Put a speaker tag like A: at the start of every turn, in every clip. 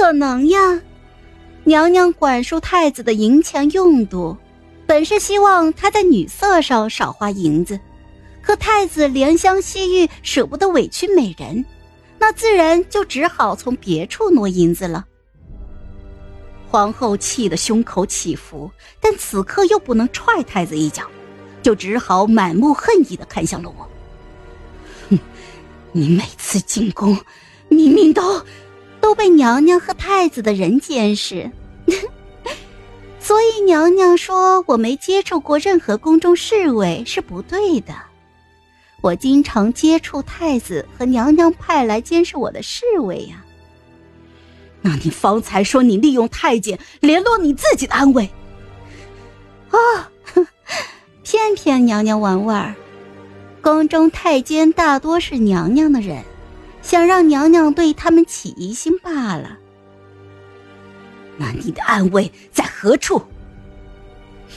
A: 可能呀。娘娘管束太子的银钱用度，本是希望他在女色上少花银子，可太子怜香惜玉，舍不得委屈美人，那自然就只好从别处挪银子了。皇后气得胸口起伏，但此刻又不能踹太子一脚，就只好满目恨意的看向了我。哼，你每次进宫，明明都都被娘娘和太子的人监视，所以娘娘说我没接触过任何宫中侍卫是不对的。我经常接触太子和娘娘派来监视我的侍卫呀。那你方才说你利用太监联络你自己的安危，啊，骗骗娘娘玩玩宫中太监大多是娘娘的人，想让娘娘对他们起疑心罢了。那你的安危在何处？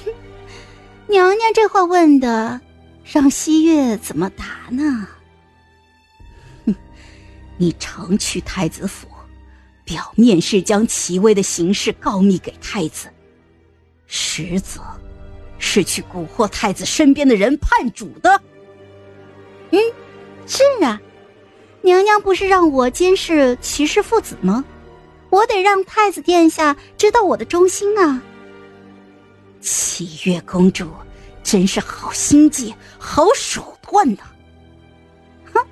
A: 哼，娘娘这话问的，让西月怎么答呢？哼，你常去太子府。表面是将齐威的行事告密给太子，实则是去蛊惑太子身边的人叛主的。嗯，是啊，娘娘不是让我监视齐氏父子吗？我得让太子殿下知道我的忠心啊。齐月公主真是好心计、好手段呐！哼，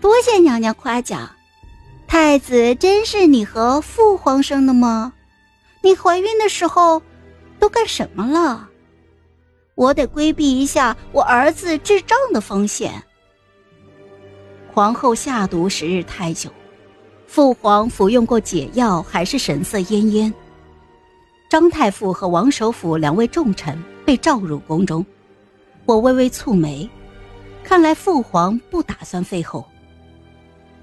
A: 多谢娘娘夸奖。太子真是你和父皇生的吗？你怀孕的时候都干什么了？我得规避一下我儿子智障的风险。皇后下毒时日太久，父皇服用过解药，还是神色奄奄。张太傅和王首府两位重臣被召入宫中，我微微蹙眉，看来父皇不打算废后。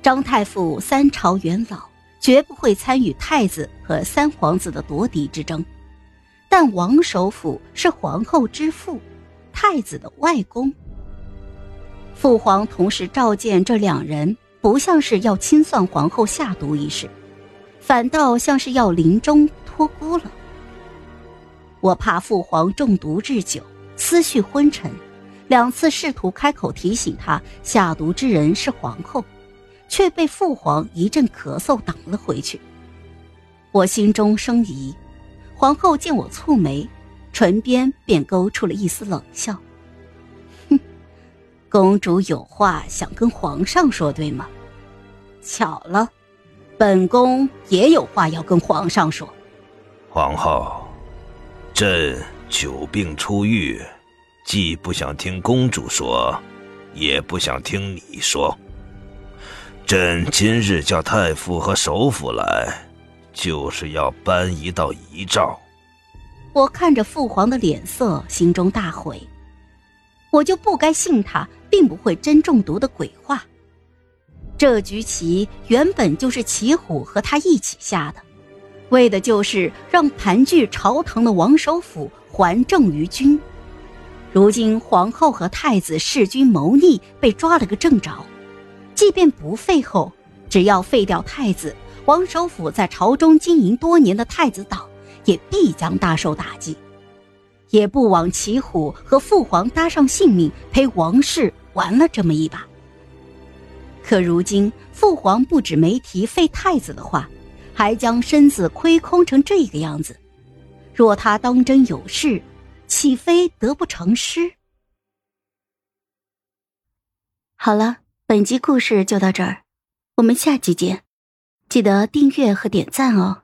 A: 张太傅三朝元老，绝不会参与太子和三皇子的夺嫡之争。但王首府是皇后之父，太子的外公。父皇同时召见这两人，不像是要清算皇后下毒一事，反倒像是要临终托孤了。我怕父皇中毒日久，思绪昏沉，两次试图开口提醒他下毒之人是皇后。却被父皇一阵咳嗽挡了回去。我心中生疑，皇后见我蹙眉，唇边便勾出了一丝冷笑：“，公主有话想跟皇上说，对吗？巧了，本宫也有话要跟皇上说。
B: 皇后，朕久病初愈，既不想听公主说，也不想听你说。”朕今日叫太傅和首辅来，就是要颁一道遗诏。
A: 我看着父皇的脸色，心中大悔。我就不该信他并不会真中毒的鬼话。这局棋原本就是齐虎和他一起下的，为的就是让盘踞朝堂的王首府还政于君。如今皇后和太子弑君谋逆，被抓了个正着。即便不废后，只要废掉太子，王首府在朝中经营多年的太子党也必将大受打击，也不枉齐虎和父皇搭上性命陪王氏玩了这么一把。可如今父皇不止没提废太子的话，还将身子亏空成这个样子，若他当真有事，岂非得不偿失？好了。本集故事就到这儿，我们下集见，记得订阅和点赞哦。